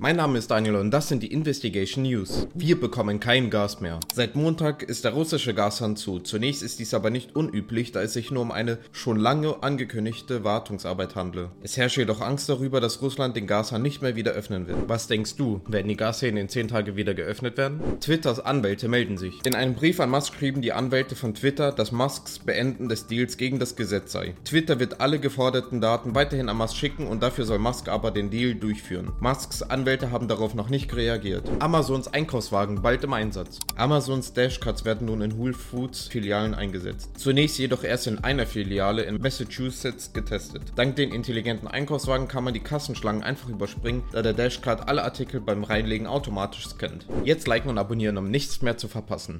Mein Name ist Daniel und das sind die Investigation News. Wir bekommen kein Gas mehr. Seit Montag ist der russische Gashahn zu. Zunächst ist dies aber nicht unüblich, da es sich nur um eine schon lange angekündigte Wartungsarbeit handle. Es herrscht jedoch Angst darüber, dass Russland den Gashahn nicht mehr wieder öffnen wird. Was denkst du? Werden die Gashähne in 10 Tagen wieder geöffnet werden? Twitters Anwälte melden sich. In einem Brief an Musk schrieben die Anwälte von Twitter, dass Musks Beenden des Deals gegen das Gesetz sei. Twitter wird alle geforderten Daten weiterhin an Musk schicken und dafür soll Musk aber den Deal durchführen. Musks Anwälte Anwälte haben darauf noch nicht reagiert. Amazons Einkaufswagen bald im Einsatz. Amazons Dashcards werden nun in Whole Foods Filialen eingesetzt. Zunächst jedoch erst in einer Filiale in Massachusetts getestet. Dank den intelligenten Einkaufswagen kann man die Kassenschlangen einfach überspringen, da der Dashcard alle Artikel beim Reinlegen automatisch scannt. Jetzt liken und abonnieren, um nichts mehr zu verpassen.